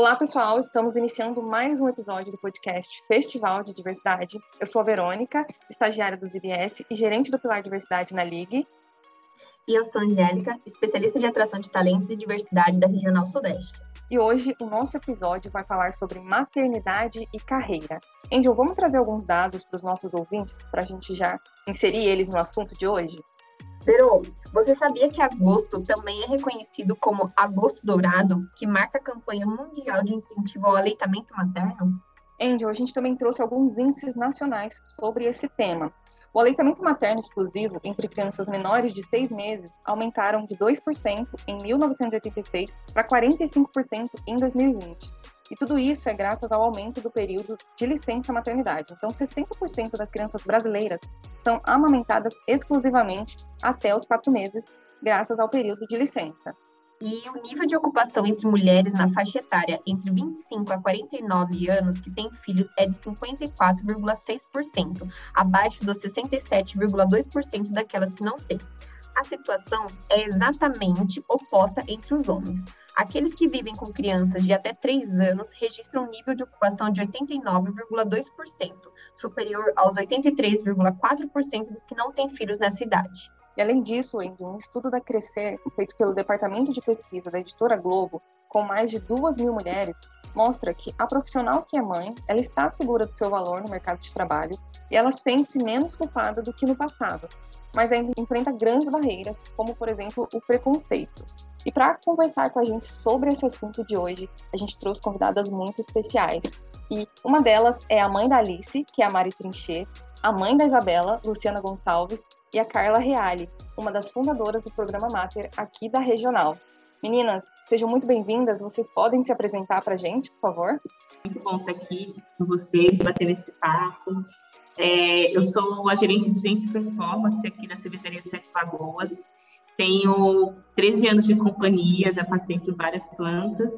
Olá, pessoal. Estamos iniciando mais um episódio do podcast Festival de Diversidade. Eu sou a Verônica, estagiária do ZBS e gerente do Pilar Diversidade na Ligue. E eu sou a Angélica, especialista de atração de talentos e diversidade da Regional Sudeste. E hoje o nosso episódio vai falar sobre maternidade e carreira. Angel, vamos trazer alguns dados para os nossos ouvintes para a gente já inserir eles no assunto de hoje? Verô, você sabia que agosto também é reconhecido como Agosto Dourado, que marca a campanha mundial de incentivo ao aleitamento materno? Angel, a gente também trouxe alguns índices nacionais sobre esse tema. O aleitamento materno exclusivo entre crianças menores de seis meses aumentaram de 2% em 1986 para 45% em 2020. E tudo isso é graças ao aumento do período de licença maternidade. Então, 60% das crianças brasileiras são amamentadas exclusivamente até os quatro meses, graças ao período de licença. E o nível de ocupação entre mulheres na faixa etária entre 25 a 49 anos que têm filhos é de 54,6%, abaixo dos 67,2% daquelas que não têm. A situação é exatamente oposta entre os homens. Aqueles que vivem com crianças de até 3 anos registram um nível de ocupação de 89,2%, superior aos 83,4% dos que não têm filhos nessa idade. E além disso, um estudo da Crescer, feito pelo Departamento de Pesquisa da Editora Globo, com mais de duas mil mulheres, mostra que a profissional que é mãe, ela está segura do seu valor no mercado de trabalho e ela sente-se menos culpada do que no passado, mas ainda enfrenta grandes barreiras, como, por exemplo, o preconceito. E para conversar com a gente sobre esse assunto de hoje, a gente trouxe convidadas muito especiais. E uma delas é a mãe da Alice, que é a Mari Trinchê, a mãe da Isabela, Luciana Gonçalves, e a Carla Reale, uma das fundadoras do programa Mater aqui da Regional. Meninas, sejam muito bem-vindas. Vocês podem se apresentar para a gente, por favor? Muito bom estar aqui com vocês, bater esse papo. É, eu sou a gerente de gente performance aqui da cervejaria Sete Lagoas. Tenho 13 anos de companhia, já passei por várias plantas.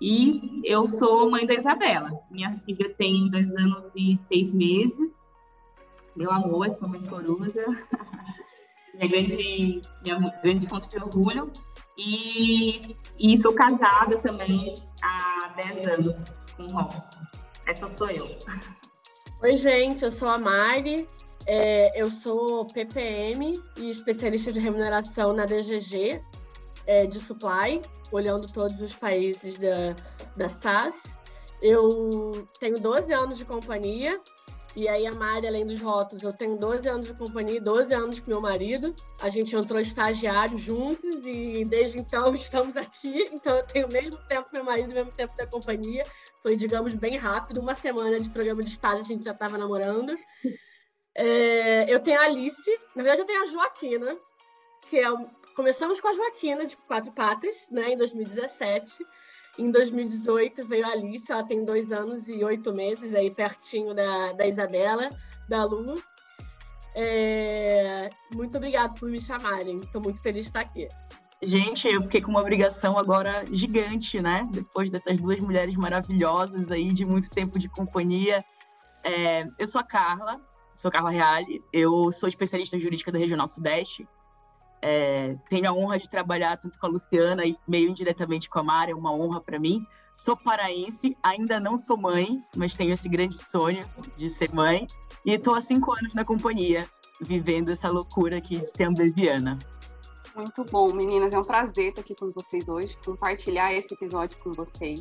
E eu sou mãe da Isabela. Minha filha tem dois anos e seis meses meu amor, essa mamãe coruja, minha grande, minha grande fonte de orgulho. E, e sou casada também há 10 anos com o Ross. Essa sou eu. Oi, gente, eu sou a Mari. É, eu sou PPM e especialista de remuneração na DGG é, de Supply, olhando todos os países da, da SAS. Eu tenho 12 anos de companhia, e aí a Mari, além dos rótulos, eu tenho 12 anos de companhia, 12 anos com meu marido. A gente entrou estagiário juntos e desde então estamos aqui. Então eu tenho o mesmo tempo meu marido, o mesmo tempo da companhia. Foi, digamos, bem rápido. Uma semana de programa de estágio a gente já estava namorando. É, eu tenho a Alice, na verdade eu tenho a Joaquina, que é... Começamos com a Joaquina, de Quatro Patas, né, em 2017. Em 2018 veio a Alice, ela tem dois anos e oito meses, aí pertinho da, da Isabela, da Lu. É... Muito obrigada por me chamarem, estou muito feliz de estar aqui. Gente, eu fiquei com uma obrigação agora gigante, né? Depois dessas duas mulheres maravilhosas aí, de muito tempo de companhia. É... eu sou a Carla, sou Carla Reale, eu sou especialista jurídica da Regional Sudeste, é, tenho a honra de trabalhar tanto com a Luciana e meio indiretamente com a Mara, é uma honra para mim. Sou paraense, ainda não sou mãe, mas tenho esse grande sonho de ser mãe. E estou há cinco anos na companhia, vivendo essa loucura aqui de ser ambesiana. Muito bom, meninas. É um prazer estar aqui com vocês hoje, compartilhar esse episódio com vocês.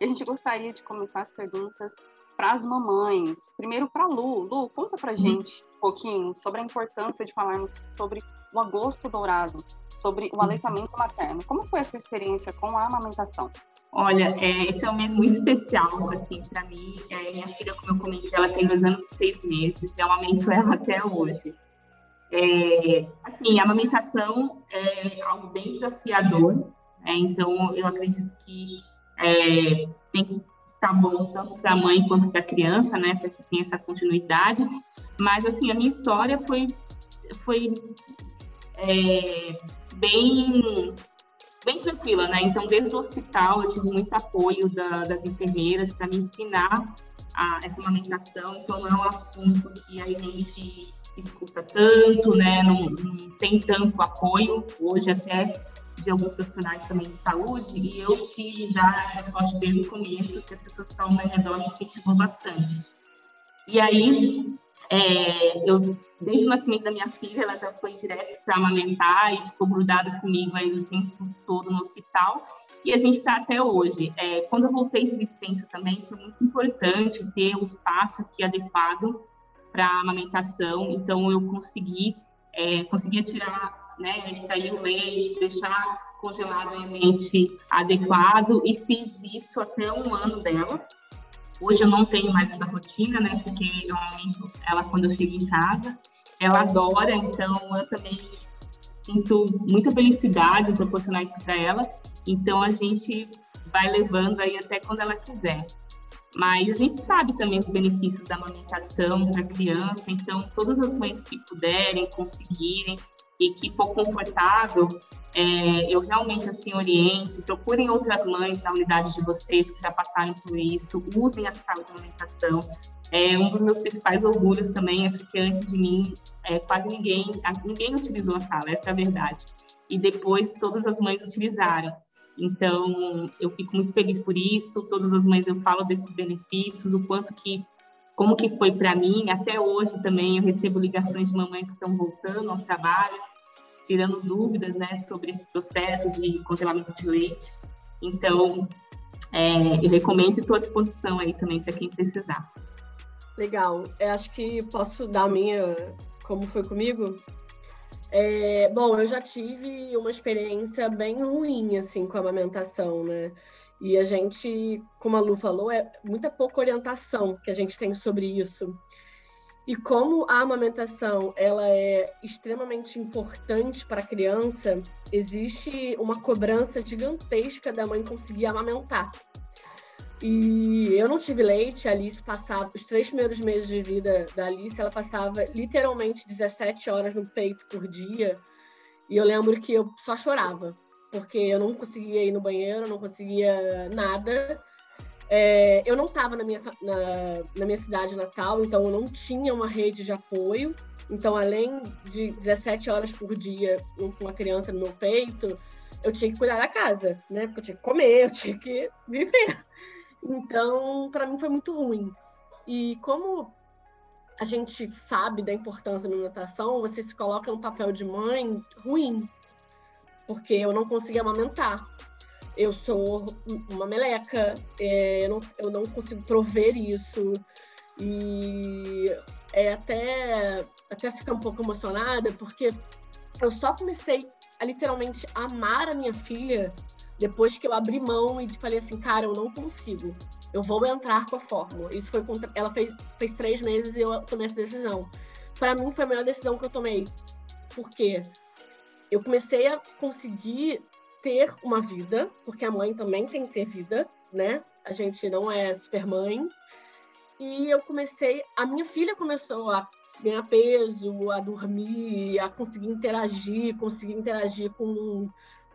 E a gente gostaria de começar as perguntas para as mamães. Primeiro para Lu. Lu, conta para gente um pouquinho sobre a importância de falarmos sobre o agosto dourado, sobre o aleitamento materno. Como foi a sua experiência com a amamentação? Olha, é, esse é um mês muito especial, assim, para mim. É, minha filha, como eu comentei, ela tem dois anos e seis meses. Eu amamento ela até hoje. É, assim, a amamentação é algo bem desafiador. Né? Então, eu acredito que é, tem que estar bom tanto para a mãe quanto para a criança, né? Para que tenha essa continuidade. Mas, assim, a minha história foi, foi é, bem bem tranquila, né? Então, desde o hospital, eu tive muito apoio da, das enfermeiras para me ensinar a, essa amamentação. Então, não é um assunto que a gente escuta tanto, né? Não, não tem tanto apoio. Hoje, até de alguns profissionais também de saúde, e eu tive já essa sorte desde o começo, que as pessoas que ao meu redor me incentivou bastante. E aí, é, eu, desde o nascimento da minha filha, ela já foi direto para amamentar e ficou grudada comigo aí o tempo todo no hospital. E a gente está até hoje. É, quando eu voltei de licença também, foi muito importante ter um espaço aqui adequado para amamentação. Então, eu consegui, é, conseguia tirar, né, extrair o leite, deixar congelado em ambiente adequado e fiz isso até um ano dela. Hoje eu não tenho mais essa rotina, né? Porque eu aumento ela quando eu chego em casa. Ela adora, então eu também sinto muita felicidade em proporcionar isso para ela. Então a gente vai levando aí até quando ela quiser. Mas a gente sabe também os benefícios da amamentação para a criança, então todas as mães que puderem, conseguirem e que for confortável, é, eu realmente assim oriento, procurem outras mães na unidade de vocês que já passaram por isso, usem a sala de alimentação. É, um dos meus principais orgulhos também é porque antes de mim é, quase ninguém ninguém utilizou a sala, essa é a verdade. E depois todas as mães utilizaram. Então eu fico muito feliz por isso. Todas as mães eu falo desses benefícios, o quanto que como que foi para mim. Até hoje também eu recebo ligações de mamães que estão voltando ao trabalho tirando dúvidas né, sobre esse processo de congelamento de leite. Então, é, eu recomendo e estou à disposição aí também para quem precisar. Legal. Eu acho que posso dar a minha, como foi comigo. É, bom, eu já tive uma experiência bem ruim, assim, com a amamentação, né? E a gente, como a Lu falou, é muita pouca orientação que a gente tem sobre isso. E como a amamentação ela é extremamente importante para a criança, existe uma cobrança gigantesca da mãe conseguir amamentar. E eu não tive leite, a Alice passava, os três primeiros meses de vida da Alice, ela passava literalmente 17 horas no peito por dia. E eu lembro que eu só chorava, porque eu não conseguia ir no banheiro, não conseguia nada. É, eu não estava na minha, na, na minha cidade natal, então eu não tinha uma rede de apoio. Então, além de 17 horas por dia com uma criança no meu peito, eu tinha que cuidar da casa, né? Porque eu tinha que comer, eu tinha que viver. Então, para mim foi muito ruim. E como a gente sabe da importância da alimentação, você se coloca no papel de mãe ruim, porque eu não conseguia amamentar eu sou uma meleca, é, eu, não, eu não consigo prover isso. E é até, até ficar um pouco emocionada, porque eu só comecei a literalmente amar a minha filha depois que eu abri mão e falei assim, cara, eu não consigo. Eu vou entrar com a fórmula. Isso foi contra... Ela fez, fez três meses e eu tomei essa decisão. Para mim foi a melhor decisão que eu tomei. Porque eu comecei a conseguir ter uma vida, porque a mãe também tem que ter vida, né? A gente não é super mãe. E eu comecei, a minha filha começou a ganhar peso, a dormir, a conseguir interagir, conseguir interagir com,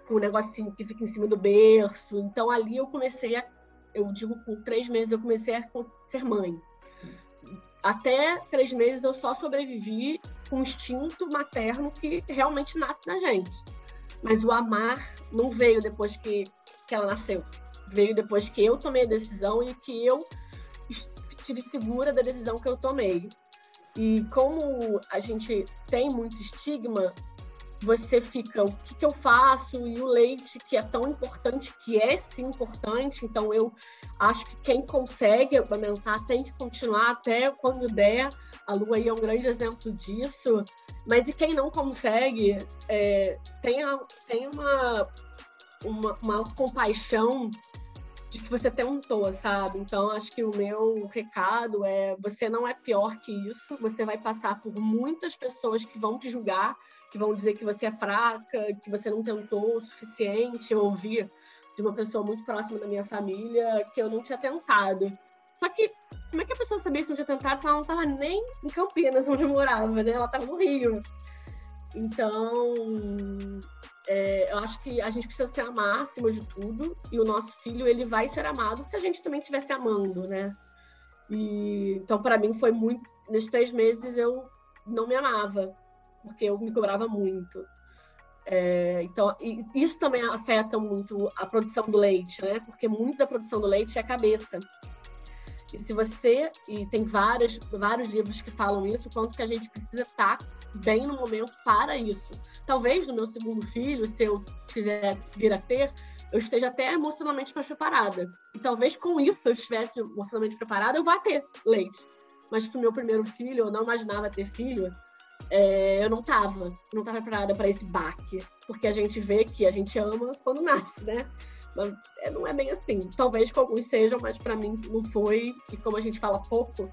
o negocinho que fica em cima do berço. Então ali eu comecei a, eu digo, com três meses eu comecei a ser mãe. Até três meses eu só sobrevivi com o instinto materno que realmente nasce na gente. Mas o amar não veio depois que, que ela nasceu. Veio depois que eu tomei a decisão e que eu estive segura da decisão que eu tomei. E como a gente tem muito estigma, você fica, o que, que, eu faço? E o leite, que é tão importante, que é sim importante, então eu acho que quem consegue amamentar tem que continuar até quando der. A Lu aí é um grande exemplo disso. Mas e quem não consegue, é, tem, tem uma, uma, uma autocompaixão de que você tentou, sabe? Então, acho que o meu recado é: você não é pior que isso, você vai passar por muitas pessoas que vão te julgar que vão dizer que você é fraca, que você não tentou o suficiente. Eu ouvi de uma pessoa muito próxima da minha família que eu não tinha tentado. Só que, como é que a pessoa sabia se não tinha tentado se ela não estava nem em Campinas, onde eu morava, né? Ela estava no Rio. Então, é, eu acho que a gente precisa se amar acima de tudo, e o nosso filho, ele vai ser amado se a gente também estivesse amando, né? E, então, para mim, foi muito... Nesses três meses, eu não me amava porque eu me cobrava muito. É, então, isso também afeta muito a produção do leite, né? Porque muito da produção do leite é a cabeça. E se você, e tem vários, vários livros que falam isso, quanto que a gente precisa estar bem no momento para isso. Talvez no meu segundo filho, se eu quiser vir a ter, eu esteja até emocionalmente mais preparada. E talvez com isso, se eu estivesse emocionalmente preparada, eu vá ter leite. Mas para o meu primeiro filho, eu não imaginava ter filho, é, eu não estava, não estava preparada para esse baque, porque a gente vê que a gente ama quando nasce, né? É, não é bem assim. Talvez com alguns sejam, mas para mim não foi. E como a gente fala pouco,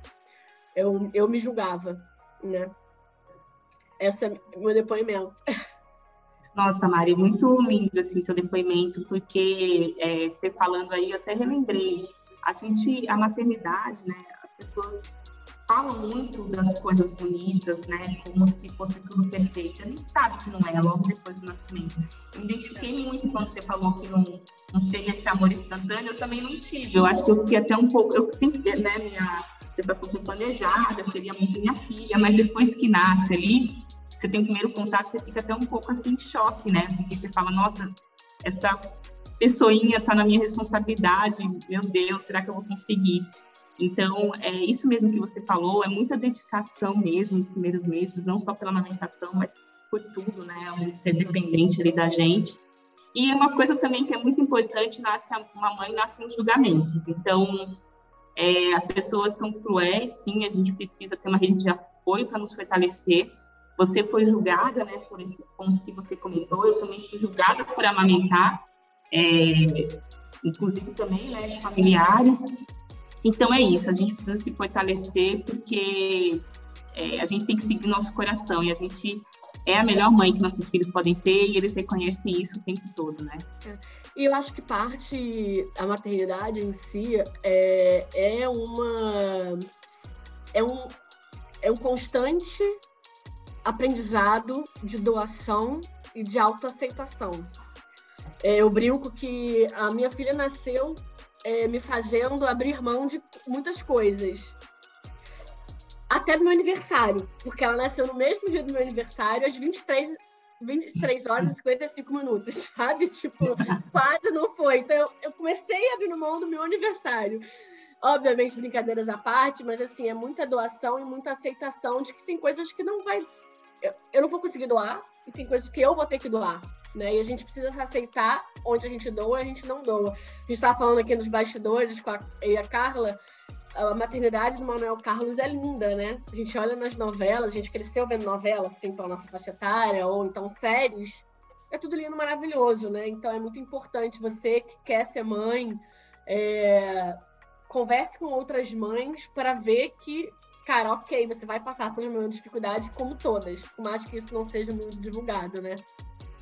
eu, eu me julgava, né? Esse é meu depoimento. Nossa, Mari, muito lindo assim, seu depoimento, porque é, você falando aí, eu até relembrei. A gente, a maternidade, né? As pessoas falam muito das coisas bonitas, né? Como se fosse tudo perfeito. A gente sabe que não é, logo depois do nascimento. Eu me identifiquei muito quando você falou que não, não tem esse amor instantâneo, eu também não tive. Eu acho que eu fiquei até um pouco. Eu sempre, né, minha gestação foi planejada, eu queria muito minha filha, mas depois que nasce ali, você tem o primeiro contato, você fica até um pouco assim em choque, né? Porque você fala, nossa, essa pessoinha tá na minha responsabilidade, meu Deus, será que eu vou conseguir? Então, é isso mesmo que você falou, é muita dedicação mesmo nos primeiros meses, não só pela amamentação, mas por tudo, né? Um ser dependente ali da gente. E uma coisa também que é muito importante, nasce uma mãe nasce em julgamentos. Então, é, as pessoas são cruéis, sim, a gente precisa ter uma rede de apoio para nos fortalecer. Você foi julgada, né, por esse ponto que você comentou, eu também fui julgada por amamentar, é, inclusive também, né, de familiares. Então é isso, a gente precisa se fortalecer porque é, a gente tem que seguir nosso coração e a gente é a melhor mãe que nossos filhos podem ter e eles reconhecem isso o tempo todo, né? É. E eu acho que parte a maternidade em si é, é uma é um, é um constante aprendizado de doação e de autoaceitação. É, eu brinco que a minha filha nasceu é, me fazendo abrir mão de muitas coisas. Até meu aniversário, porque ela nasceu no mesmo dia do meu aniversário, às 23, 23 horas e 55 minutos, sabe? Tipo, quase não foi. Então, eu, eu comecei a abrir mão do meu aniversário. Obviamente, brincadeiras à parte, mas assim, é muita doação e muita aceitação de que tem coisas que não vai. Eu, eu não vou conseguir doar, e tem coisas que eu vou ter que doar né? E a gente precisa aceitar onde a gente doa e a gente não doa. A gente estava falando aqui nos bastidores com a, e a Carla, a maternidade do Manuel Carlos é linda, né? A gente olha nas novelas, a gente cresceu vendo novela, assim, pela nossa faixa etária, ou então séries. É tudo lindo, maravilhoso, né? Então é muito importante você que quer ser mãe, é... converse com outras mães para ver que, cara, ok, você vai passar por uma dificuldade como todas, por mais que isso não seja muito divulgado, né?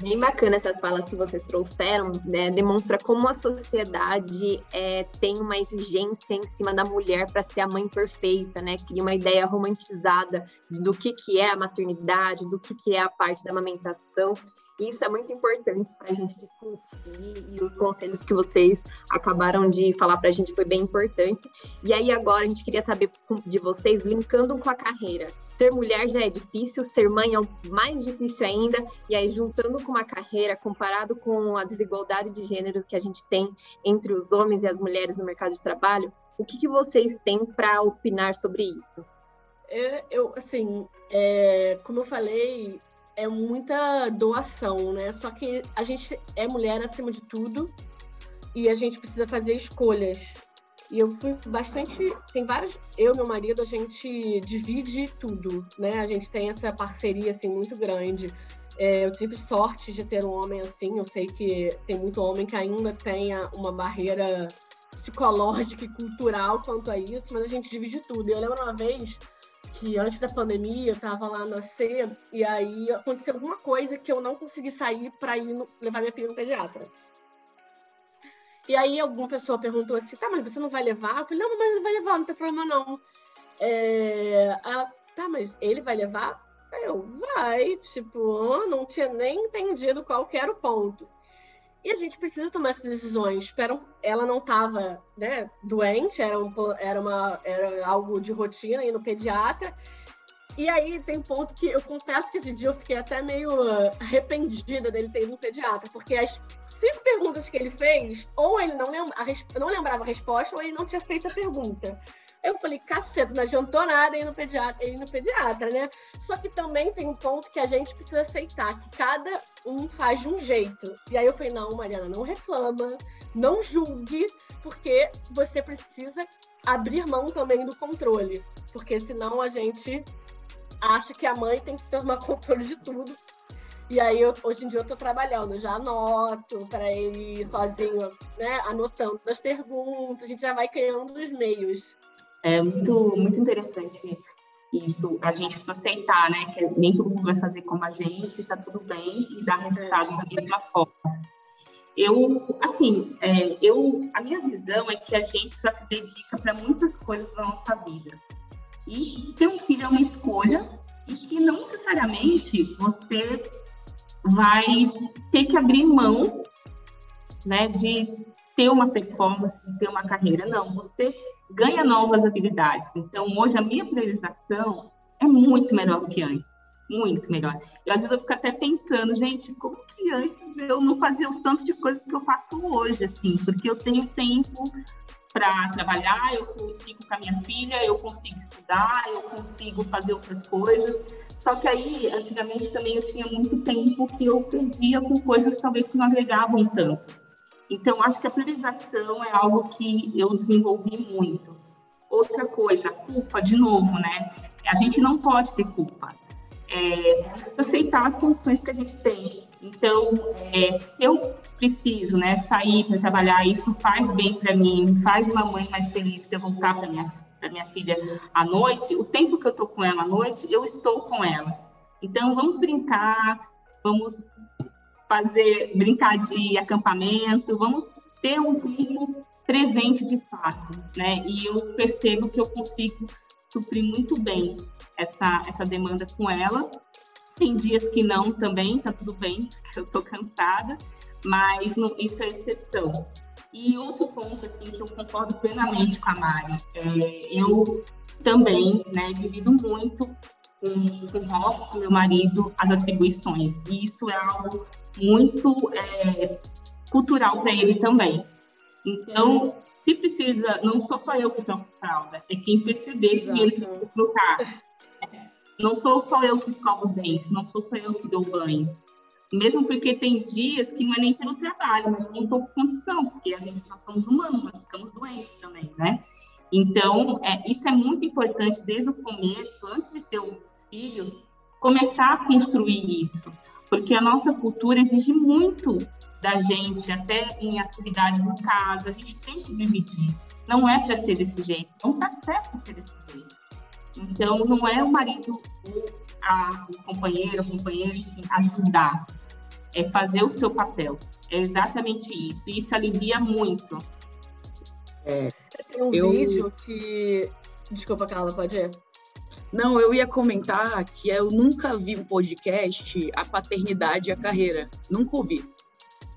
Bem bacana essas falas que vocês trouxeram, né? Demonstra como a sociedade é, tem uma exigência em cima da mulher para ser a mãe perfeita, né? Cria uma ideia romantizada do que, que é a maternidade, do que, que é a parte da amamentação. Isso é muito importante para a gente discutir e os conselhos que vocês acabaram de falar para a gente foi bem importante. E aí agora a gente queria saber de vocês, linkando com a carreira, ser mulher já é difícil, ser mãe é mais difícil ainda, e aí juntando com uma carreira, comparado com a desigualdade de gênero que a gente tem entre os homens e as mulheres no mercado de trabalho, o que, que vocês têm para opinar sobre isso? É, eu, assim, é, como eu falei, é muita doação, né? Só que a gente é mulher acima de tudo e a gente precisa fazer escolhas. E eu fui bastante. Tem vários. Eu e meu marido, a gente divide tudo, né? A gente tem essa parceria, assim, muito grande. É, eu tive sorte de ter um homem assim. Eu sei que tem muito homem que ainda tenha uma barreira psicológica e cultural quanto a isso, mas a gente divide tudo. E eu lembro uma vez que antes da pandemia eu tava lá na C e aí aconteceu alguma coisa que eu não consegui sair para ir no, levar minha filha no pediatra. E aí alguma pessoa perguntou assim, tá, mas você não vai levar? Eu falei, não, mas ele vai levar, não tem problema não. É... Ela, tá, mas ele vai levar? Eu, vai, tipo, não tinha nem entendido qual era o ponto. E a gente precisa tomar essas decisões. Ela não estava né, doente, era, um, era, uma, era algo de rotina ir no pediatra. E aí tem um ponto que eu confesso que esse dia eu fiquei até meio uh, arrependida dele ter ido no pediatra, porque as cinco perguntas que ele fez, ou ele não, lembra, não lembrava a resposta, ou ele não tinha feito a pergunta. Eu falei, caceta, não adiantou nada ir no pediatra, ir no pediatra, né? Só que também tem um ponto que a gente precisa aceitar, que cada um faz de um jeito. E aí eu falei, não, Mariana, não reclama, não julgue, porque você precisa abrir mão também do controle. Porque senão a gente acha que a mãe tem que tomar controle de tudo. E aí, eu, hoje em dia, eu estou trabalhando, já anoto para ele ir sozinho, né? Anotando as perguntas, a gente já vai criando os meios. É muito, muito interessante isso, a gente precisa aceitar, né? Que nem todo mundo vai fazer como a gente, está tudo bem e dar resultado da mesma forma. Eu, assim, é, eu, a minha visão é que a gente já se dedica para muitas coisas na nossa vida. E ter um filho é uma escolha e que não necessariamente você vai ter que abrir mão né, de ter uma performance, de ter uma carreira. Não, você ganha novas habilidades. Então, hoje, a minha priorização é muito melhor do que antes. Muito melhor. E às vezes eu fico até pensando, gente, como que antes eu não fazia o tanto de coisas que eu faço hoje, assim, porque eu tenho tempo para trabalhar, eu fico com a minha filha, eu consigo estudar, eu consigo fazer outras coisas. Só que aí, antigamente também eu tinha muito tempo que eu perdia com coisas talvez que não agregavam tanto. Então, acho que a priorização é algo que eu desenvolvi muito. Outra coisa, culpa, de novo, né? A gente não pode ter culpa. É, aceitar as condições que a gente tem. Então, é, se eu preciso né, sair para trabalhar, isso faz bem para mim, faz uma mãe mais feliz se eu voltar para minha, minha filha à noite, o tempo que eu estou com ela à noite, eu estou com ela. Então, vamos brincar, vamos fazer, brincar de acampamento, vamos ter um tempo presente de fato, né? E eu percebo que eu consigo suprir muito bem essa, essa demanda com ela tem dias que não também, tá tudo bem, porque eu tô cansada, mas não, isso é exceção. E outro ponto, assim, que eu concordo plenamente com a Mari, é, eu também, né, divido muito com, com o Robson, meu marido, as atribuições. E isso é algo muito é, cultural para ele também. Então, se precisa, não sou só eu que troco fralda, é quem perceber que ele precisa trocar. Não sou só eu que escovo os dentes, não sou só eu que dou banho. Mesmo porque tem dias que não é nem pelo trabalho, mas não estou com condição, porque a gente, nós somos humanos, nós ficamos doentes também, né? Então, é, isso é muito importante desde o começo, antes de ter os filhos, começar a construir isso, porque a nossa cultura exige muito da gente, até em atividades em casa, a gente tem que dividir. Não é para ser desse jeito, não está certo ser desse jeito. Então, não é o marido ou a, o companheiro, a companheira ajudar, é fazer o seu papel. É exatamente isso. E isso alivia muito. É, Tem um eu... vídeo que. Desculpa, Carla, pode ir? Não, eu ia comentar que eu nunca vi um podcast A Paternidade e a Carreira. Nunca ouvi.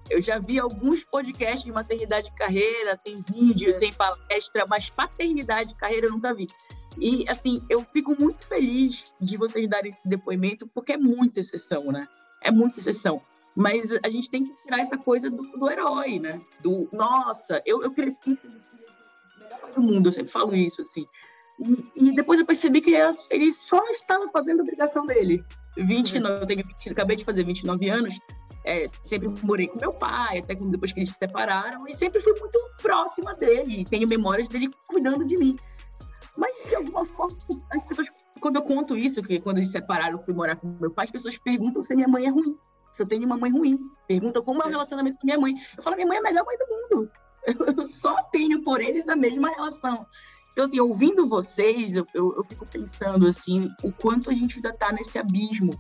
Eu já vi alguns podcasts de maternidade e carreira, tem vídeo, é. tem palestra, mas paternidade e carreira eu nunca vi. E, assim, eu fico muito feliz de vocês darem esse depoimento, porque é muita exceção, né? É muita exceção. Mas a gente tem que tirar essa coisa do, do herói, né? Do, nossa, eu, eu cresci do mundo, eu sempre falo isso, assim. E, e depois eu percebi que ele só estava fazendo a obrigação dele. 29, eu tenho, acabei de fazer 29 anos, é, sempre morei com meu pai, até depois que eles se separaram, e sempre fui muito próxima dele. Tenho memórias dele cuidando de mim. De alguma forma, as pessoas, quando eu conto isso, que quando eles se separaram, eu fui morar com meu pai, as pessoas perguntam se minha mãe é ruim. Se eu tenho uma mãe ruim. Perguntam como é o relacionamento com minha mãe. Eu falo, minha mãe é a melhor mãe do mundo. Eu só tenho por eles a mesma relação. Então, assim, ouvindo vocês, eu, eu, eu fico pensando, assim, o quanto a gente ainda está nesse abismo,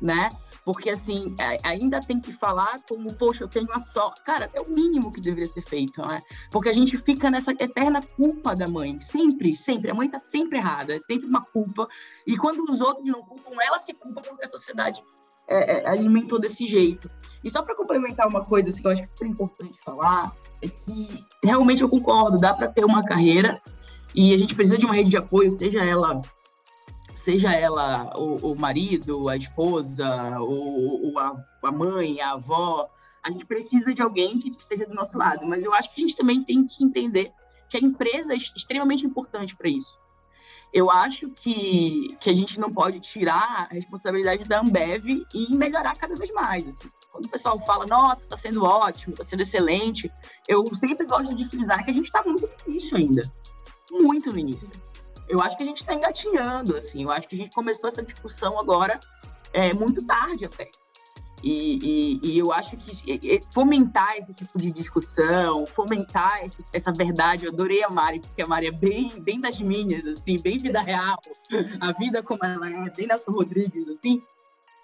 né? Porque, assim, ainda tem que falar como, poxa, eu tenho uma só. Cara, é o mínimo que deveria ser feito, né? Porque a gente fica nessa eterna culpa da mãe. Sempre, sempre. A mãe tá sempre errada, é sempre uma culpa. E quando os outros não culpam, ela se culpa porque a sociedade é, é, alimentou desse jeito. E só para complementar uma coisa assim, que eu acho que é super importante falar, é que realmente eu concordo, dá para ter uma carreira e a gente precisa de uma rede de apoio, seja ela seja ela o, o marido, a esposa, o, o a, a, mãe, a avó, a gente precisa de alguém que esteja do nosso lado. Mas eu acho que a gente também tem que entender que a empresa é extremamente importante para isso. Eu acho que, que a gente não pode tirar a responsabilidade da Ambev e melhorar cada vez mais. Assim. Quando o pessoal fala, nossa, está sendo ótimo, está sendo excelente, eu sempre gosto de frisar que a gente está muito no início ainda. Muito no início. Eu acho que a gente está engatinhando, assim. Eu acho que a gente começou essa discussão agora é, muito tarde até. E, e, e, eu acho que fomentar esse tipo de discussão, fomentar esse, essa verdade, eu adorei a Mari, porque a Mari é bem, bem das minhas, assim, bem vida real, a vida como ela é, bem Nelson Rodrigues, assim,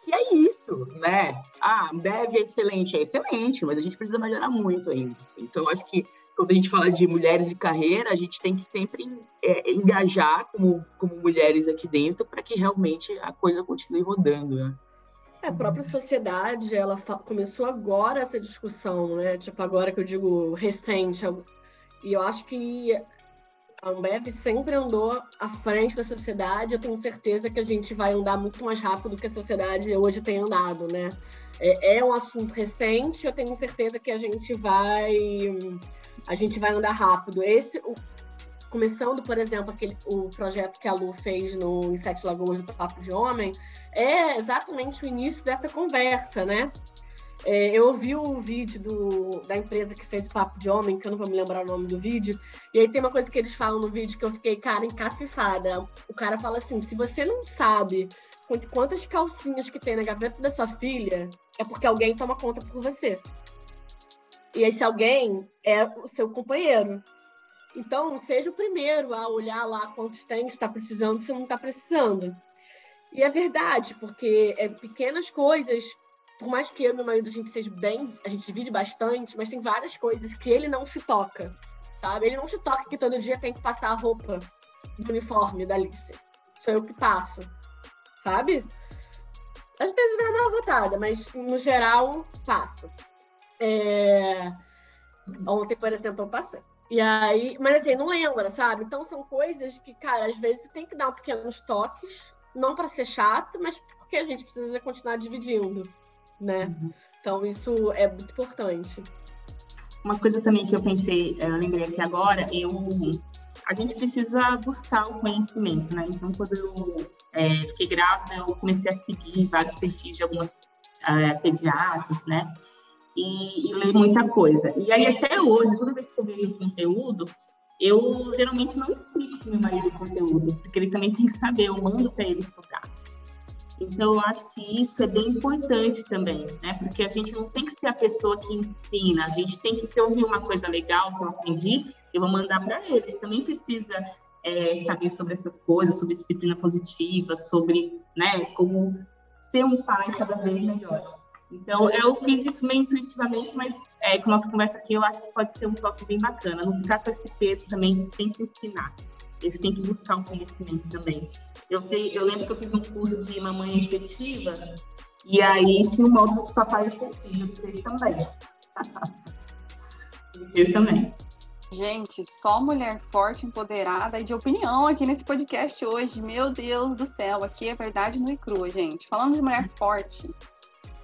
que é isso, né? Ah, Ambev é excelente, é excelente, mas a gente precisa melhorar muito ainda. Assim. Então, eu acho que quando a gente fala de mulheres e carreira, a gente tem que sempre é, engajar como, como mulheres aqui dentro para que realmente a coisa continue rodando, né? É, a própria sociedade, ela começou agora essa discussão, né? Tipo, agora que eu digo recente. E eu acho que a Ambev sempre andou à frente da sociedade. Eu tenho certeza que a gente vai andar muito mais rápido que a sociedade hoje tem andado, né? É, é um assunto recente, eu tenho certeza que a gente vai a gente vai andar rápido. Esse, o, começando, por exemplo, aquele, o projeto que a Lu fez no, em Sete Lagoas do Papo de Homem, é exatamente o início dessa conversa, né? É, eu ouvi o vídeo do, da empresa que fez o Papo de Homem, que eu não vou me lembrar o nome do vídeo, e aí tem uma coisa que eles falam no vídeo que eu fiquei, cara, encafifada. O cara fala assim: se você não sabe quantas calcinhas que tem na gaveta da sua filha, é porque alguém toma conta por você. E esse alguém é o seu companheiro. Então, seja o primeiro a olhar lá quantos tem, está precisando, se não está precisando. E é verdade, porque é pequenas coisas, por mais que eu e meu marido a gente seja bem, a gente divide bastante, mas tem várias coisas que ele não se toca, sabe? Ele não se toca que todo dia tem que passar a roupa do uniforme da Alice. Sou eu que passo, sabe? Às vezes dá uma votada, mas no geral, passo. É... Ontem, por exemplo, eu passei. E aí, mas assim, não lembra, sabe? Então são coisas que, cara, às vezes você tem que dar um pequenos toques não para ser chato, mas porque a gente precisa continuar dividindo, né? Uhum. Então isso é muito importante. Uma coisa também que eu pensei, eu lembrei aqui agora, eu a gente precisa buscar o conhecimento, né? Então quando eu é, fiquei grávida, eu comecei a seguir vários perfis de algumas é, pediatras, né? E, e ler muita coisa. E aí até hoje, toda vez que eu vejo conteúdo, eu geralmente não ensino para meu marido o conteúdo, porque ele também tem que saber, eu mando para ele estudar. Então, eu acho que isso é bem importante também, né? Porque a gente não tem que ser a pessoa que ensina, a gente tem que, se eu ouvir uma coisa legal que eu aprendi, eu vou mandar para ele. Ele também precisa é, saber sobre essas coisas, sobre disciplina positiva, sobre né, como ser um pai cada vez melhor. Então, eu fiz isso meio intuitivamente, mas é, com a nossa conversa aqui, eu acho que pode ser um toque bem bacana. Não ficar com esse peso também de sempre ensinar. Eles têm que buscar um conhecimento também. Eu, eu lembro que eu fiz um curso de mamãe efetiva, e aí tinha um módulo de papai efetivo, eu fiz também. fiz também. Gente, só mulher forte, empoderada e de opinião aqui nesse podcast hoje. Meu Deus do céu, aqui é verdade no e crua, gente. Falando de mulher forte,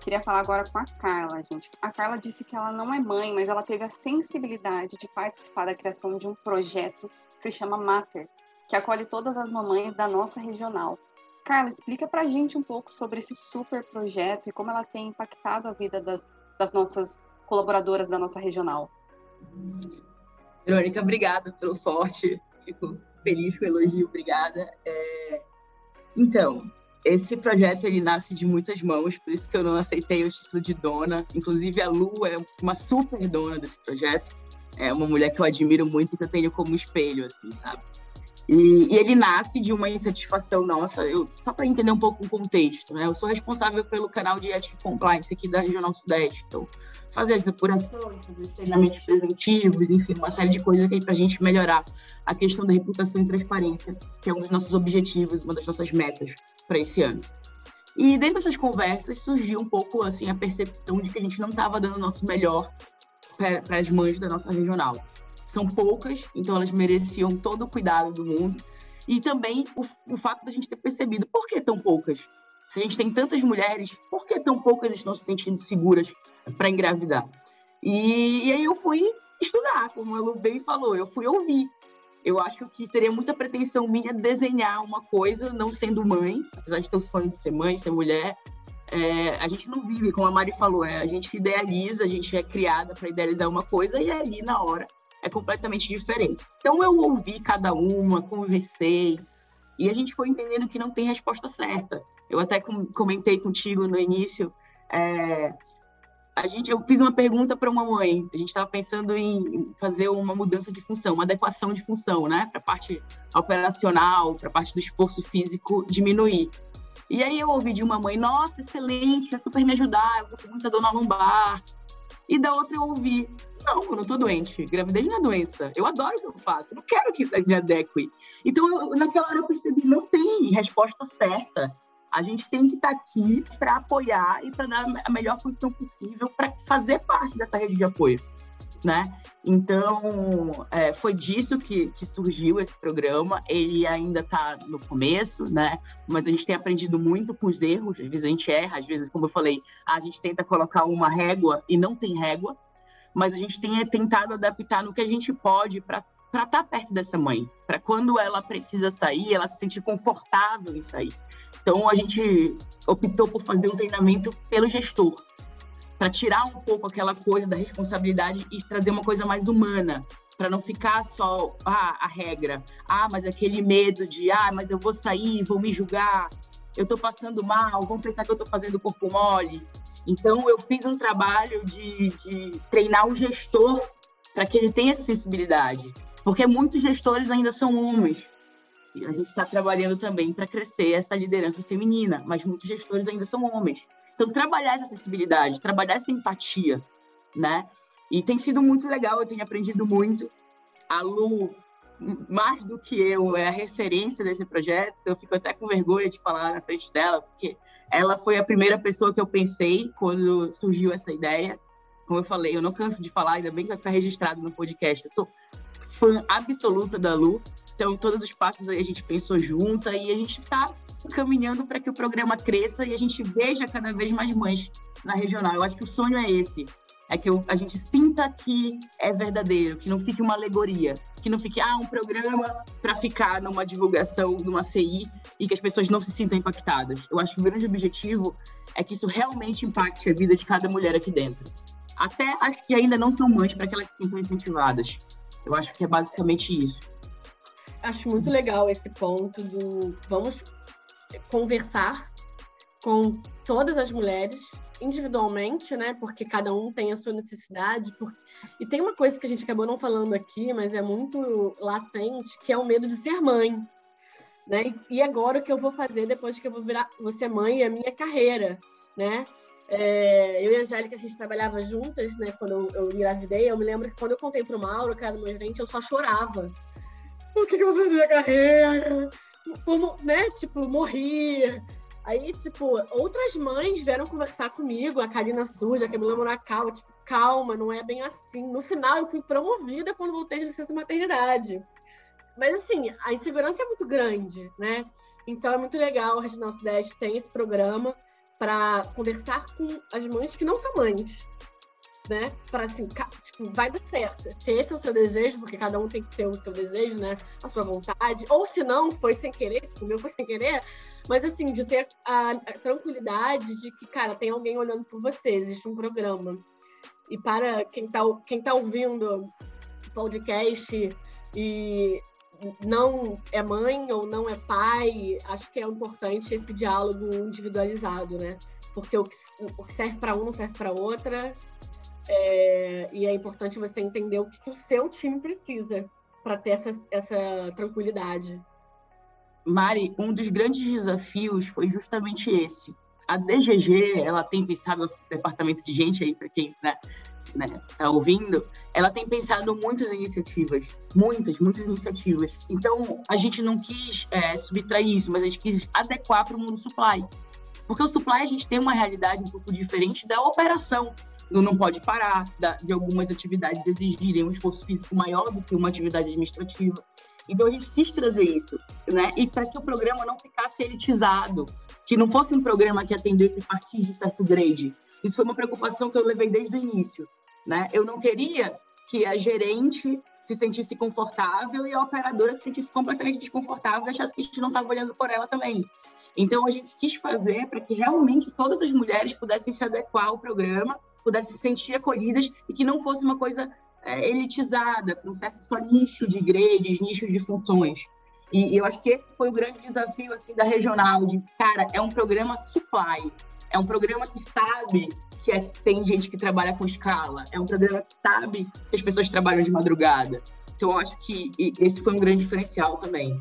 Queria falar agora com a Carla, gente. A Carla disse que ela não é mãe, mas ela teve a sensibilidade de participar da criação de um projeto que se chama Mater, que acolhe todas as mamães da nossa regional. Carla, explica pra gente um pouco sobre esse super projeto e como ela tem impactado a vida das, das nossas colaboradoras da nossa regional. Verônica, obrigada pelo forte. Fico feliz com o elogio, obrigada. É... Então, esse projeto ele nasce de muitas mãos, por isso que eu não aceitei o título de dona. Inclusive a Lu é uma super dona desse projeto. É uma mulher que eu admiro muito e que eu tenho como espelho, assim, sabe? E, e ele nasce de uma insatisfação nossa, eu, só para entender um pouco o contexto, né? Eu sou responsável pelo canal de Ethic Compliance aqui da Regional Sudeste, então fazer as apurações, fazer os treinamentos preventivos, enfim, uma série de coisas aí para a gente melhorar a questão da reputação e transparência, que é um dos nossos objetivos, uma das nossas metas para esse ano. E dentro dessas conversas surgiu um pouco assim a percepção de que a gente não estava dando o nosso melhor para as mães da nossa regional. São poucas, então elas mereciam todo o cuidado do mundo. E também o, o fato da gente ter percebido por que tão poucas. Se a gente tem tantas mulheres, por que tão poucas estão se sentindo seguras para engravidar? E, e, aí eu fui estudar, como a Lu bem falou, eu fui ouvir. Eu acho que seria muita pretensão minha desenhar uma coisa, não sendo mãe, apesar de ter o sonho de ser mãe, ser mulher. É, a gente não vive, como a Mari falou, é, a gente idealiza, a gente é criada para idealizar uma coisa e ali na hora é completamente diferente. Então eu ouvi cada uma, conversei, e a gente foi entendendo que não tem resposta certa. Eu até comentei contigo no início, é, a gente, eu fiz uma pergunta para uma mãe. A gente estava pensando em fazer uma mudança de função, uma adequação de função, né? Para a parte operacional, para a parte do esforço físico diminuir. E aí eu ouvi de uma mãe, nossa, excelente, vai super me ajudar, eu vou com muita dor na lombar. E da outra eu ouvi, não, eu não tô doente, gravidez não é doença, eu adoro o que eu faço, eu não quero que me adeque. Então, eu, naquela hora eu percebi, não tem resposta certa. A gente tem que estar tá aqui para apoiar e para dar a melhor condição possível para fazer parte dessa rede de apoio. Né? Então, é, foi disso que, que, surgiu esse programa. Ele ainda está no começo, né? Mas a gente tem aprendido muito com os erros. Às vezes a gente erra, às vezes, como eu falei, a gente tenta colocar uma régua e não tem régua. Mas a gente tem tentado adaptar no que a gente pode para estar tá perto dessa mãe, para quando ela precisa sair, ela se sentir confortável em sair. Então, a gente optou por fazer um treinamento pelo gestor, para tirar um pouco aquela coisa da responsabilidade e trazer uma coisa mais humana, para não ficar só ah, a regra. Ah, mas aquele medo de, ah, mas eu vou sair, vão me julgar, eu estou passando mal, vão pensar que eu estou fazendo corpo mole. Então, eu fiz um trabalho de, de treinar o gestor para que ele tenha essa sensibilidade. Porque muitos gestores ainda são homens. E a gente está trabalhando também para crescer essa liderança feminina, mas muitos gestores ainda são homens. Então, trabalhar essa acessibilidade, trabalhar essa empatia, né? E tem sido muito legal, eu tenho aprendido muito. A Lu, mais do que eu, é a referência desse projeto. Eu fico até com vergonha de falar na frente dela, porque ela foi a primeira pessoa que eu pensei quando surgiu essa ideia. Como eu falei, eu não canso de falar, ainda bem que vai ficar registrado no podcast. Eu sou fã absoluta da Lu. Então, todos os passos aí a gente pensou junta e a gente está caminhando para que o programa cresça e a gente veja cada vez mais mães na regional. Eu acho que o sonho é esse. É que a gente sinta que é verdadeiro, que não fique uma alegoria, que não fique ah, um programa para ficar numa divulgação, numa CI e que as pessoas não se sintam impactadas. Eu acho que o grande objetivo é que isso realmente impacte a vida de cada mulher aqui dentro. Até as que ainda não são mães, para que elas se sintam incentivadas. Eu acho que é basicamente isso. Acho muito legal esse ponto do vamos conversar com todas as mulheres individualmente, né? Porque cada um tem a sua necessidade. E tem uma coisa que a gente acabou não falando aqui, mas é muito latente, que é o medo de ser mãe. Né? E agora o que eu vou fazer depois que eu vou virar, ser mãe é a minha carreira, né? É, eu e a Angélica, a gente trabalhava juntas, né? Quando eu, eu engravidei, eu me lembro que quando eu contei pro Mauro, era meu gerente, eu só chorava o que, que eu vou fazer na carreira? Como, né? Tipo, morri. Aí, tipo, outras mães vieram conversar comigo, a Karina Suja, a Camila Moracal, tipo, calma, não é bem assim. No final, eu fui promovida quando voltei de licença maternidade. Mas, assim, a insegurança é muito grande, né? Então, é muito legal, a Nosso 10 tem esse programa para conversar com as mães que não são mães, né? Para assim, tipo, vai dar certo. Se esse é o seu desejo, porque cada um tem que ter o seu desejo, né? A sua vontade. Ou se não, foi sem querer, tipo, o meu foi sem querer. Mas assim, de ter a, a tranquilidade de que, cara, tem alguém olhando por você, existe um programa. E para quem tá, quem tá ouvindo o podcast e não é mãe ou não é pai, acho que é importante esse diálogo individualizado, né? Porque o que, o que serve para um não serve para outra é, e é importante você entender o que, que o seu time precisa para ter essa, essa tranquilidade. Mari, um dos grandes desafios foi justamente esse. A DGG, ela tem pensado, departamento de gente aí, para quem né, né, tá ouvindo, ela tem pensado muitas iniciativas, muitas, muitas iniciativas. Então, a gente não quis é, subtrair isso, mas a gente quis adequar para o mundo supply. Porque o supply a gente tem uma realidade um pouco diferente da operação não pode parar de algumas atividades exigirem um esforço físico maior do que uma atividade administrativa. Então a gente quis trazer isso, né? E para que o programa não ficasse elitizado, que não fosse um programa que atendesse a partir de certo grade. Isso foi uma preocupação que eu levei desde o início, né? Eu não queria que a gerente se sentisse confortável e a operadora se sentisse completamente desconfortável e achasse que a gente não estava olhando por ela também. Então, a gente quis fazer para que realmente todas as mulheres pudessem se adequar ao programa, pudessem se sentir acolhidas e que não fosse uma coisa é, elitizada, para um certo só nicho de grades, nicho de funções. E, e, eu acho que esse foi o grande desafio assim da regional, de cara, é um programa supply, é um programa que sabe que é, tem gente que trabalha com escala, é um programa que sabe que as pessoas trabalham de madrugada. Então, eu acho que esse foi um grande diferencial também.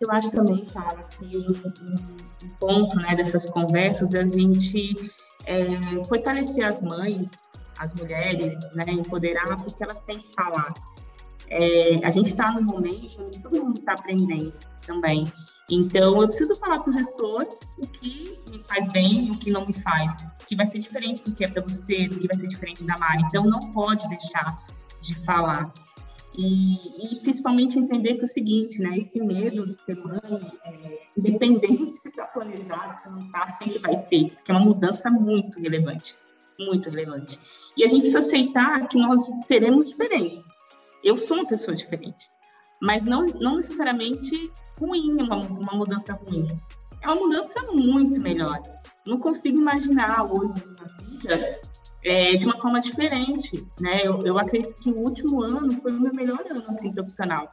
Eu acho também, cara, que um, ponto né, dessas conversas é a gente é, fortalecer as mães, as mulheres, né, empoderar, porque elas têm que falar. É, a gente está num momento onde todo mundo está aprendendo também. Então, eu preciso falar para o gestor o que me faz bem e o que não me faz, que vai ser diferente do que é para você, do que vai ser diferente da Mari. Então, não pode deixar de falar. E, principalmente entender que é o seguinte, né? Esse medo de ser mãe, é, independente se está planejado, se não está, sempre vai ter, porque é uma mudança muito relevante, muito relevante. E a gente precisa aceitar que nós seremos diferentes. Eu sou uma pessoa diferente, mas não, não necessariamente ruim, uma, uma mudança ruim. É uma mudança muito melhor. Não consigo imaginar hoje na vida é, de uma forma diferente, né? Eu, eu acredito que o último ano foi o meu melhor ano assim profissional,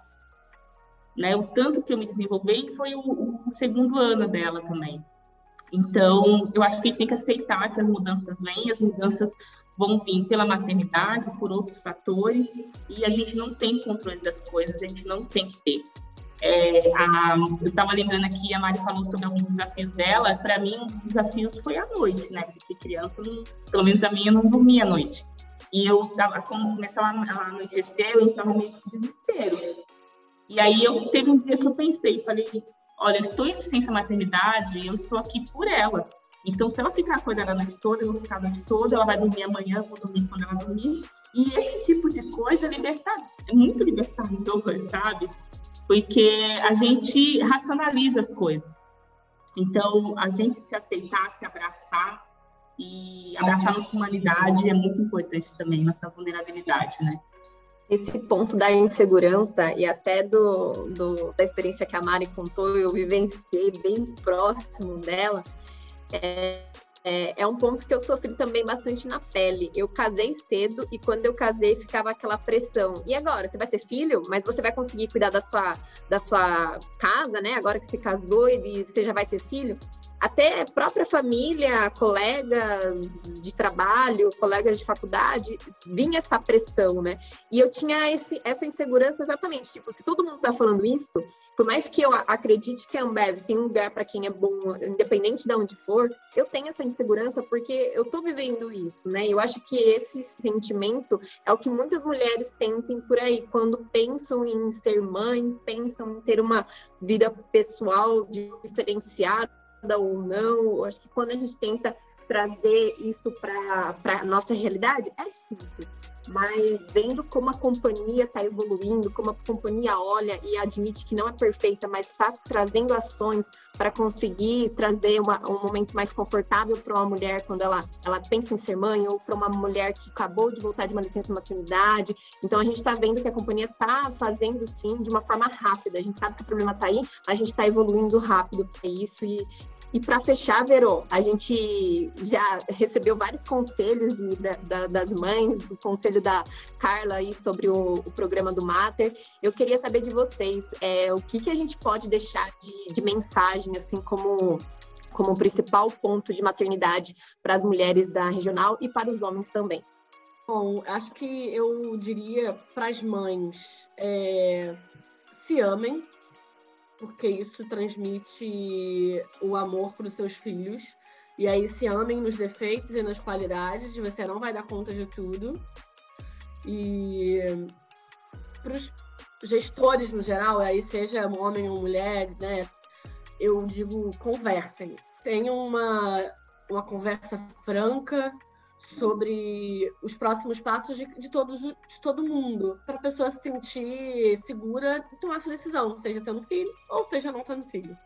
né? O tanto que eu me desenvolvi foi o, o segundo ano dela também. Então, eu acho que tem que aceitar que as mudanças vêm, as mudanças vão vir pela maternidade, por outros fatores, e a gente não tem controle das coisas, a gente não tem que ter. É, a, eu estava lembrando aqui, a Mari falou sobre alguns desafios dela. Para mim, um dos desafios foi a noite, né? Porque criança, pelo menos a minha, não dormia à noite. E eu tava, como começava a anoitecer, eu entrava meio que desespero. E aí eu teve um dia que eu pensei, falei, olha, eu estou em licença maternidade, eu estou aqui por ela. Então, se ela ficar acordada a noite toda, eu vou ficar a noite toda, ela vai dormir amanhã, vou dormir quando ela dormir. E esse tipo de coisa é libertar, é muito libertador, sabe? Porque a gente racionaliza as coisas. Então, a gente se aceitar, se abraçar e abraçar nossa humanidade é muito importante também, nossa vulnerabilidade, né? Esse ponto da insegurança e até do, do, da experiência que a Mari contou, eu vivenciei bem próximo dela, é, é, é, um ponto que eu sofri também bastante na pele. Eu casei cedo e quando eu casei ficava aquela pressão. E agora? Você vai ter filho, mas você vai conseguir cuidar da sua, da sua casa, né? Agora que você casou e você já vai ter filho? Até própria família, colegas de trabalho, colegas de faculdade, vinha essa pressão, né? E eu tinha esse, essa insegurança exatamente. Tipo, se todo mundo tá falando isso, por mais que eu acredite que a Ambev tem um lugar para quem é bom, independente de onde for, eu tenho essa insegurança porque eu estou vivendo isso, né? Eu acho que esse sentimento é o que muitas mulheres sentem por aí quando pensam em ser mãe, pensam em ter uma vida pessoal diferenciada ou não. Eu acho que quando a gente tenta trazer isso para a nossa realidade, é difícil mas vendo como a companhia está evoluindo, como a companhia olha e admite que não é perfeita, mas está trazendo ações para conseguir trazer uma, um momento mais confortável para uma mulher quando ela, ela pensa em ser mãe, ou para uma mulher que acabou de voltar de uma licença maternidade. Então, a gente está vendo que a companhia está fazendo, sim, de uma forma rápida. A gente sabe que o problema está aí, a gente está evoluindo rápido para isso, e, e para fechar, Verô, a gente já recebeu vários conselhos de, da, das mães, do conselho da Carla aí sobre o, o, programa do Mater. Eu queria saber de vocês é, o que, que a gente pode deixar de, de mensagem, assim, como, como principal ponto de maternidade para as mulheres da regional e para os homens também. Bom, acho que eu diria para as mães é, se amem, porque isso transmite o amor para os seus filhos. E aí se amem nos defeitos e nas qualidades, você não vai dar conta de tudo. E para os gestores no geral, aí seja homem ou mulher, né? Eu digo conversem. Tenham uma, uma conversa franca sobre os próximos passos de, de, todos, de todo mundo, para a pessoa se sentir segura e tomar sua decisão, seja tendo filho ou seja não tendo filho.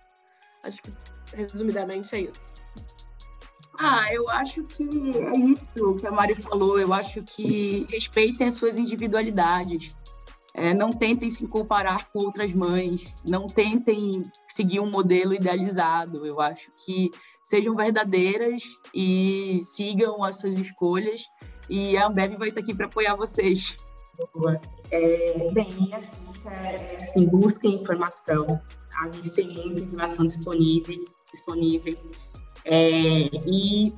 Acho que, resumidamente, é isso. Ah, eu acho que é isso que a Mari falou. Eu acho que respeitem as suas individualidades. É, não tentem se comparar com outras mães, não tentem seguir um modelo idealizado. Eu acho que sejam verdadeiras e sigam as suas escolhas. E a Ambev vai estar aqui para apoiar vocês. É, bem, é assim, busquem informação. A gente tem muita informação disponível, disponíveis. É, e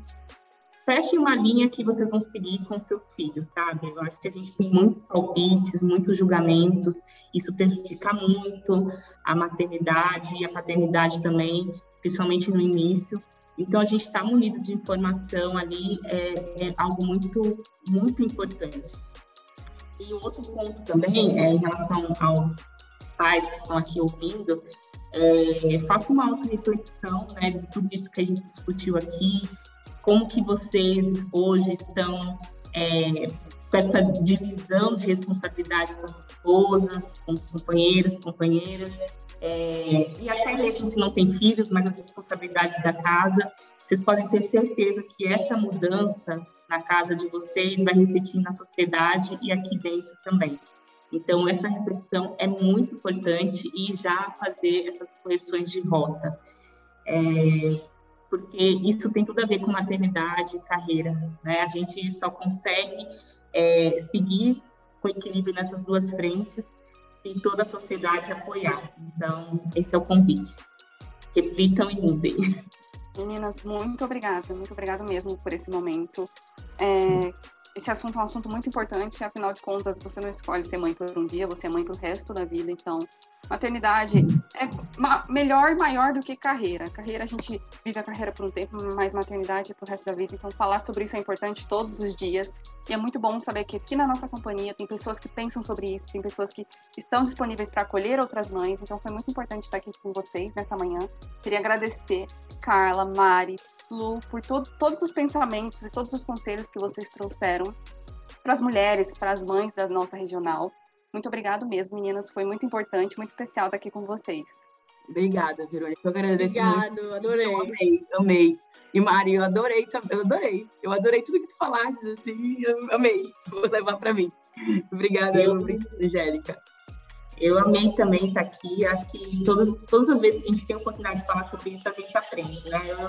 fechem uma linha que vocês vão seguir com seus filhos, sabe? Eu acho que a gente tem muitos palpites, muitos julgamentos, isso prejudica muito a maternidade e a paternidade também, principalmente no início. Então, a gente está munido de informação ali, é, é, algo muito, muito importante. E outro ponto também, é, em relação aos pais que estão aqui ouvindo, é, faça uma auto-reflexão né, de tudo isso que a gente discutiu aqui, como que vocês hoje estão é, com essa divisão de responsabilidades com as esposas, com os companheiros, companheiras, é, e até mesmo se não tem filhos, mas as responsabilidades da casa, vocês podem ter certeza que essa mudança na casa de vocês vai refletir na sociedade e aqui dentro também. Então, essa reflexão é muito importante e já fazer essas correções de rota. É, porque isso tem tudo a ver com maternidade carreira. Né? A gente só consegue é, seguir com equilíbrio nessas duas frentes se toda a sociedade apoiar. Então, esse é o convite. Reflitam e mudem. Meninas, muito obrigada, muito obrigada mesmo por esse momento. É, esse assunto é um assunto muito importante, afinal de contas, você não escolhe ser mãe por um dia, você é mãe pro resto da vida, então maternidade é melhor e maior do que carreira. Carreira, a gente vive a carreira por um tempo, mas maternidade é pro resto da vida, então falar sobre isso é importante todos os dias, e é muito bom saber que aqui na nossa companhia tem pessoas que pensam sobre isso, tem pessoas que estão disponíveis para acolher outras mães, então foi muito importante estar aqui com vocês nessa manhã. Queria agradecer Carla, Mari, Lu, por todo, todos os pensamentos e todos os conselhos que vocês trouxeram para as mulheres, para as mães da nossa regional. Muito obrigado mesmo, meninas. Foi muito importante, muito especial estar aqui com vocês. Obrigada, Verônica. Eu agradeço Obrigado, muito. adorei. Eu amei, amei. E Mari, eu adorei, eu adorei. Eu adorei tudo que tu falaste, assim, eu amei. Vou levar para mim. Obrigada, eu... Angélica. Eu amei também estar aqui. Acho que todas, todas as vezes que a gente tem a oportunidade de falar sobre isso, a gente aprende, né? Eu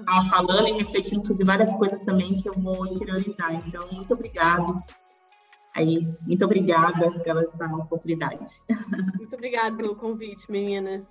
estava falando e refletindo sobre várias coisas também que eu vou interiorizar. Então, muito obrigado. Aí, muito obrigada pela essa oportunidade. Muito obrigada pelo convite, meninas.